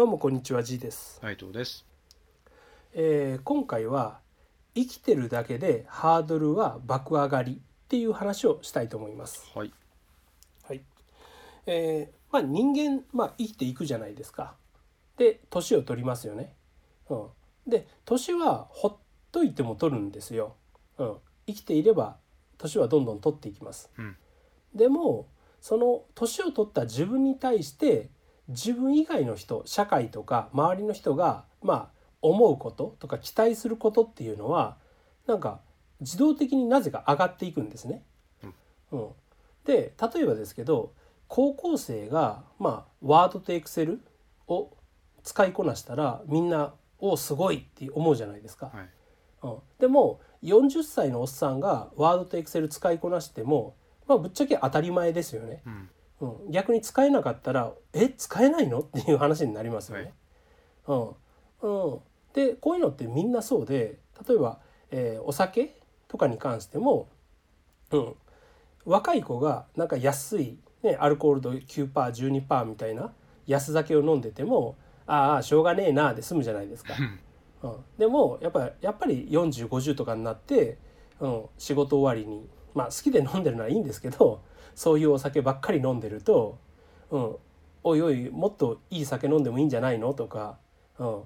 どうもこんにちは G です、内藤です。えー今回は生きてるだけでハードルは爆上がりっていう話をしたいと思います。はい。はい。えーまあ人間まあ生きていくじゃないですか。で年を取りますよね。うん。で年はほっといても取るんですよ。うん。生きていれば年はどんどん取っていきます。うん。でもその年を取った自分に対して自分以外の人社会とか周りの人がまあ思うこととか期待することっていうのはなんか自動的になぜか上がっていくんですね。うん、で例えばですけど高校生がまあワードとエクセルを使いこなしたらみんな「おすごい!」って思うじゃないですか。はい。うん、でも40歳のおっさんがワードとエクセル使いこなしても、まあ、ぶっちゃけ当たり前ですよね。うん。うん、逆に使えなかったら「え使えないの?」っていう話になりますよね。うん。うん、でこういうのってみんなそうで例えば、えーお酒とかに関しても、うん、若い子がなんか安い、ね、アルコール度 9%12% みたいな安酒を飲んでても「ああしょうがねえな」で済むじゃないですか。うん、でもやっぱやっぱり4050とかになって、うん、仕事終わりにまあ好きで飲んでるのはいいんですけどそういうお酒ばっかり飲んでると「うん、おいおいもっといい酒飲んでもいいんじゃないの?」とか「うん、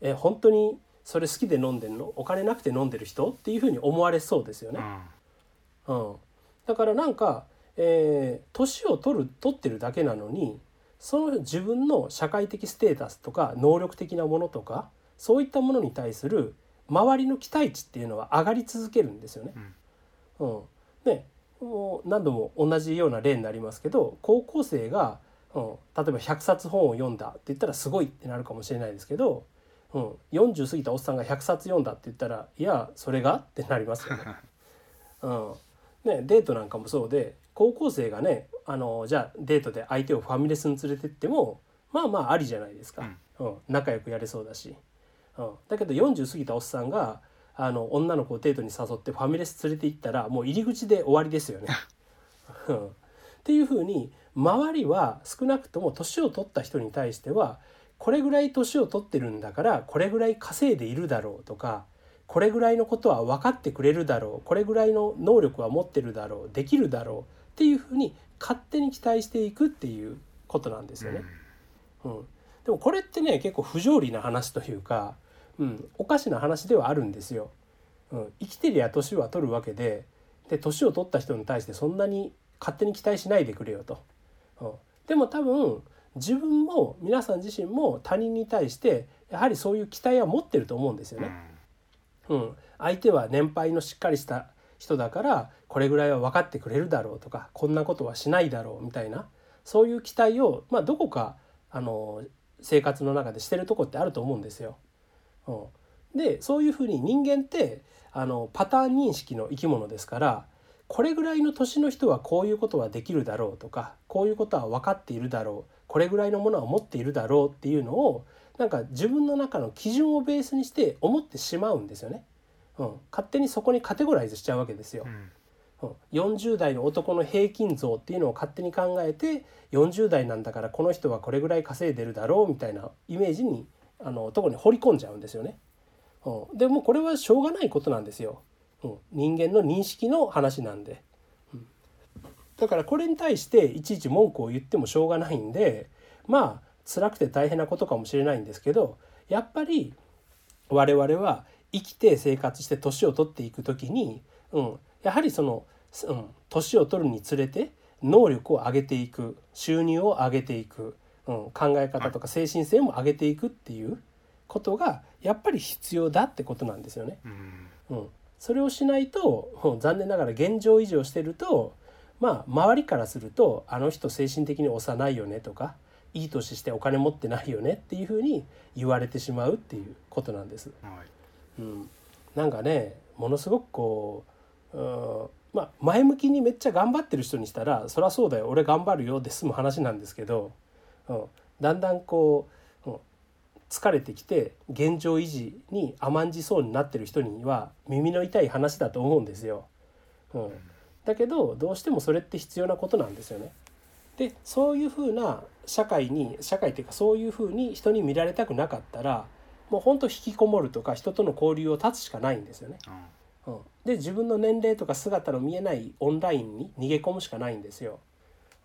え本当にそれ好きで飲んでんの？お金なくて飲んでる人?」っていうふうに思われそうですよね。うん、だからなんか、えー年を取る取ってるだけなのにその自分の社会的ステータスとか能力的なものとかそういったものに対する周りの期待値っていうのは上がり続けるんですよね。うんねもう何度も同じような例になりますけど高校生が、うん、例えば100冊本を読んだって言ったらすごいってなるかもしれないですけど、うん、40過ぎたおっさんが100冊読んだって言ったらいやそれがってなりますよね。うん。ね、デートなんかもそうで高校生がねあのじゃあデートで相手をファミレスに連れてってもまあまあありじゃないですか、うん。仲良くやれそうだし、うん、だけど40過ぎたおっさんがあの女の子をデートに誘ってファミレス連れて行ったらもう入り口で終わりですよね。うんっていうふうに周りは少なくとも年を取った人に対してはこれぐらい年を取ってるんだからこれぐらい稼いでいるだろうとかこれぐらいのことは分かってくれるだろうこれぐらいの能力は持ってるだろうできるだろうっていうふうに勝手に期待していくっていうことなんですよね。うん、でもこれってね結構不条理な話というか、うん、おかしな話ではあるんですよ。うん、生きてりゃ年は取るわけでで年を取った人に対してそんなに勝手に期待しないでくれよと。うん、でも多分自分も皆さん自身も他人に対してやはりそういう期待は持ってると思うんですよね。うん、相手は年配のしっかりした人だからこれぐらいは分かってくれるだろうとかこんなことはしないだろうみたいなそういう期待を、まあ、どこかあの生活の中でしてるとこってあると思うんですよ。うん、でそういうふうに人間ってあのパターン認識の生き物ですからこれぐらいの年の人はこういうことはできるだろうとかこういうことは分かっているだろうこれぐらいのものは持っているだろうっていうのをなんか自分の中の基準をベースにして思ってしまうんですよね。うん、勝手にそこにカテゴライズしちゃうわけですよ。うん、40代の男の平均像っていうのを勝手に考えて40代なんだからこの人はこれぐらい稼いでるだろうみたいなイメージにあのとこに掘り込んじゃうんですよね。うん、でもこれはしょうがないことなんですよ。うん、人間の認識の話なんで。うん、だからこれに対していちいち文句を言ってもしょうがないんでまあ辛くて大変なことかもしれないんですけどやっぱり我々は生きて生活して年を取っていく時に、うん、やはりその、うん、年を取るにつれて能力を上げていく収入を上げていく、うん、考え方とか精神性も上げていくっていうことがやっぱり必要だってことなんですよね。うん、それをしないと、うん残念ながら現状維持をしてるとまあ周りからするとあの人精神的に幼いよねとかいい年してお金持ってないよねっていうふうに言われてしまうっていうことなんです。うん、なんかねものすごくこう、うん、まあ前向きにめっちゃ頑張ってる人にしたらそりゃそうだよ俺頑張るよで済む話なんですけど、うん、だんだんこう、うん、疲れてきて現状維持に甘んじそうになってる人には耳の痛い話だと思うんですよ。うん、だけどどうしてもそれって必要なことなんですよね。でそういうふうな社会に社会っていうかそういうふうに人に見られたくなかったらもうほんと引きこもるとか人との交流を断つしかないんですよね。うん、で自分の年齢とか姿の見えないオンラインに逃げ込むしかないんですよ。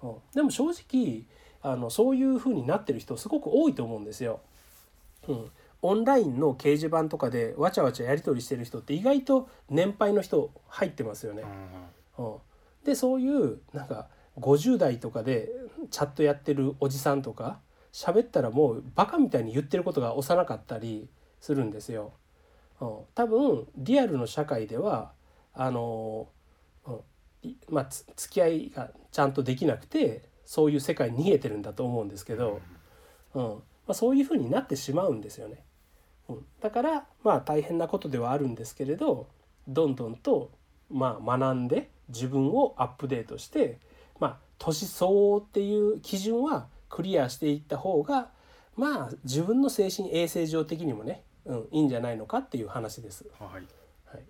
うん、でも正直あのそういうふうになってる人すごく多いと思うんですよ。うん、オンラインの掲示板とかでわちゃわちゃやり取りしてる人って意外と年配の人入ってますよね。うん、でそういうなんか50代とかでチャットやってるおじさんとか喋ったらもうバカみたいに言ってることが幼かったりするんですよ。うん、多分リアルの社会ではあの、うん、まあ付き合いがちゃんとできなくてそういう世界に逃げてるんだと思うんですけど、うん。まあ、そういうふうになってしまうんですよね。うん、だからまあ大変なことではあるんですけれどどんどんとまあ学んで自分をアップデートしてまあ年相応っていう基準はクリアしていった方がまあ自分の精神衛生上的にもね、うん、いいんじゃないのかっていう話です。はい、はい。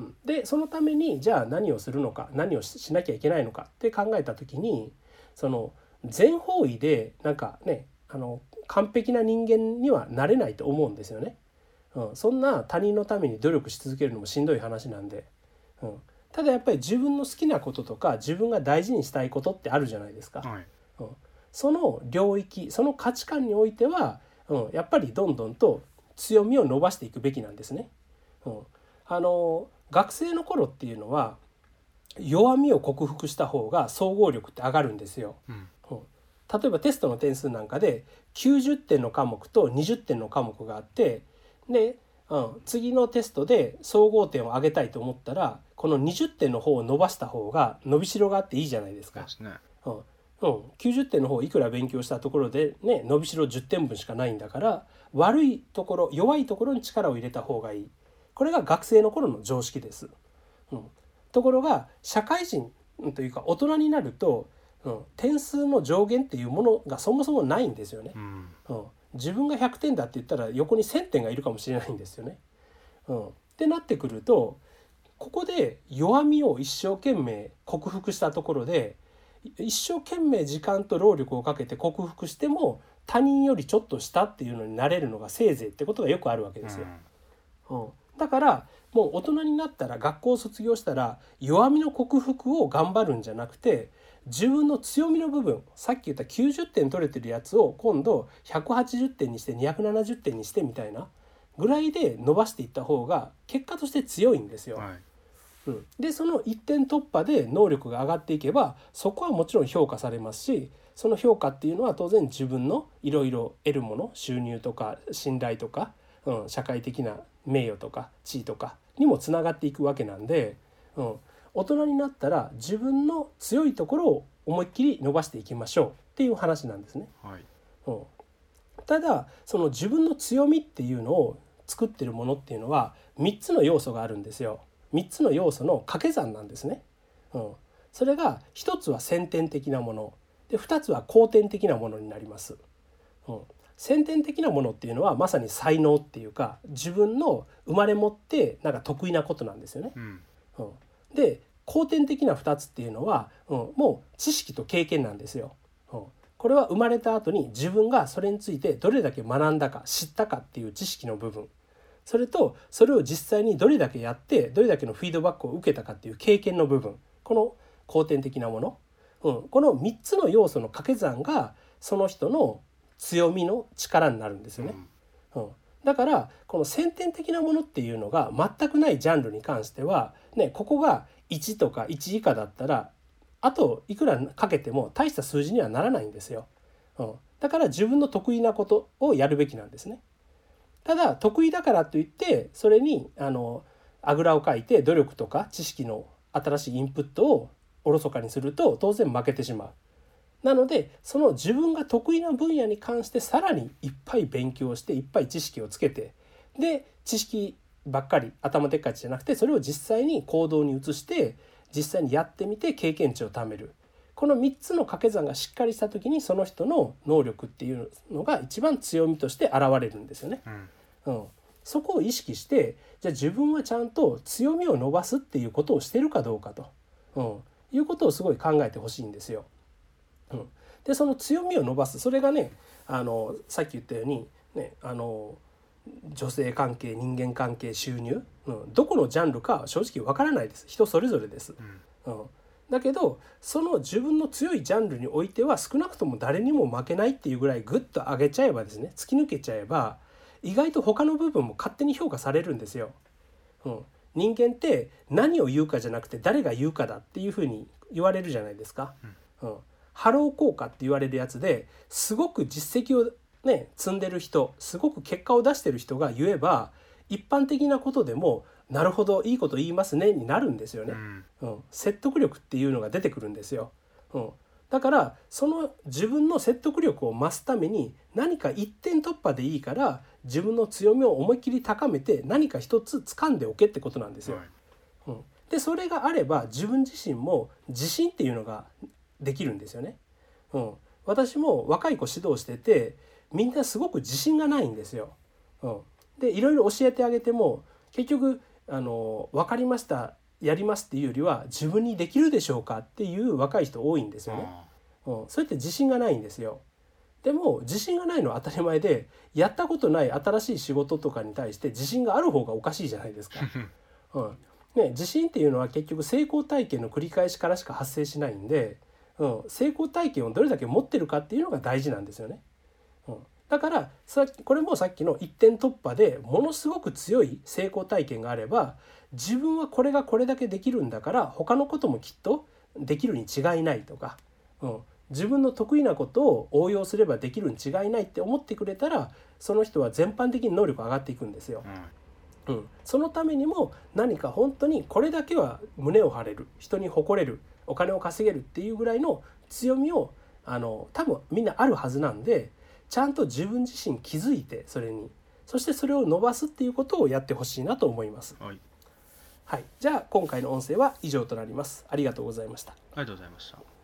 うん、でそのためにじゃあ何をするのか何をしなきゃいけないのかって考えた時にその全方位でなんかねあの完璧な人間にはなれないと思うんですよね。うん、そんな他人のために努力し続けるのもしんどい話なんで、うん、ただやっぱり自分の好きなこととか自分が大事にしたいことってあるじゃないですか。はい、うん、その領域その価値観においては、うん、やっぱりどんどんと強みを伸ばしていくべきなんですね。うん、あの学生の頃っていうのは弱みを克服した方が総合力って上がるんですよ。うん、例えばテストの点数なんかで90点の科目と20点の科目があってで、うん、次のテストで総合点を上げたいと思ったらこの20点の方を伸ばした方が伸びしろがあっていいじゃないですか。ですね。うん。うん、90点の方いくら勉強したところで、ね、伸びしろ10点分しかないんだから悪いところ弱いところに力を入れた方がいい。これが学生の頃の常識です。うん、ところが社会人というか大人になると、うん、点数の上限っていうものがそもそもないんですよね。うん、うん、自分が100点だって言ったら横に1,000点がいるかもしれないんですよね。うん、ってなってくるとここで弱みを一生懸命克服したところで一生懸命時間と労力をかけて克服しても他人よりちょっと下っていうのになれるのがせいぜいってことがよくあるわけですよ。うん、だからもう大人になったら学校を卒業したら弱みの克服を頑張るんじゃなくて自分の強みの部分さっき言った90点取れてるやつを今度180点にして270点にしてみたいなぐらいで伸ばしていった方が結果として強いんですよ。はいうん、でその一点突破で能力が上がっていけばそこはもちろん評価されますしその評価っていうのは当然自分のいろいろ得るもの収入とか信頼とか、うん、社会的な名誉とか地位とかにもつながっていくわけなんで、うん、大人になったら自分の強いところを思いっきり伸ばしていきましょうっていう話なんですね。はいうん、ただその自分の強みっていうのを作ってるものっていうのは3つの要素があるんですよ。3つの要素の掛け算なんですね。うん、それが1つは先天的なもので2つは後天的なものになります。うん、先天的なものっていうのはまさに才能っていうか自分の生まれ持ってなんか得意なことなんですよね。うん。うん、で後天的な2つっていうのは、うん、もう知識と経験なんですよ。うん、これは生まれた後に自分がそれについてどれだけ学んだか知ったかっていう知識の部分。それとそれを実際にどれだけやってどれだけのフィードバックを受けたかっていう経験の部分。この後天的なもの、うん、この3つの要素の掛け算がその人の強みの力になるんですよね。うん、だからこの先天的なものっていうのが全くないジャンルに関しては、ね、ここが1とか1以下だったらあといくらかけても大した数字にはならないんですよ。うん、だから自分の得意なことをやるべきなんですね。ただ得意だからといってそれにあのあぐらをかいて努力とか知識の新しいインプットをおろそかにすると当然負けてしまう。なのでその自分が得意な分野に関してさらにいっぱい勉強していっぱい知識をつけてで知識ばっかり頭でっかちじゃなくてそれを実際に行動に移して実際にやってみて経験値を貯める。この3つの掛け算がしっかりした時にその人の能力っていうのが一番強みとして現れるんですよね。うん。うん、そこを意識してじゃあ自分はちゃんと強みを伸ばすっていうことをしてるかどうかと、うん、いうことをすごい考えてほしいんですよ。うん、でその強みを伸ばす。それがねあのさっき言ったように、ね、あの女性関係人間関係収入、うん、どこのジャンルか正直わからないです。人それぞれです。うん、だけどその自分の強いジャンルにおいては少なくとも誰にも負けないっていうぐらいグッと上げちゃえばですね突き抜けちゃえば意外と他の部分も勝手に評価されるんですよ。うん、人間って何を言うかじゃなくて誰が言うかだっていうふうに言われるじゃないですか。うん、ハロー効果って言われるやつですごく実績をね積んでる人すごく結果を出してる人が言えば一般的なことでもなるほどいいこと言いますねになるんですよね、うん、説得力っていうのが出てくるんですよ、うん、だからその自分の説得力を増すために何か一点突破でいいから自分の強みを思いっきり高めて何か一つ掴んでおけってことなんですよ。はい、うん、でそれがあれば自分自身も自信っていうのができるんですよね。うん、私も若い子指導しててみんなすごく自信がないんですよ。うん、でいろいろ教えてあげても結局あの分かりましたやりますっていうよりは自分にできるでしょうかっていう若い人多いんですよね。うん、それって自信がないんですよ。でも自信がないのは当たり前でやったことない新しい仕事とかに対して自信がある方がおかしいじゃないですか。うんね、自信っていうのは結局成功体験の繰り返しからしか発生しないんで、うん、成功体験をどれだけ持ってるかっていうのが大事なんですよね。うん、だからさこれもさっきの一点突破でものすごく強い成功体験があれば自分はこれがこれだけできるんだから他のこともきっとできるに違いないとか、うん、自分の得意なことを応用すればできるに違いないって思ってくれたらその人は全般的に能力上がっていくんですよ。うん、そのためにも何か本当にこれだけは胸を張れる人に誇れるお金を稼げるっていうぐらいの強みをあの多分みんなあるはずなんでちゃんと自分自身気づいてそれにそしてそれを伸ばすっていうことをやってほしいなと思います。はいはい、じゃあ今回の音声は以上となります。ありがとうございました。ありがとうございました。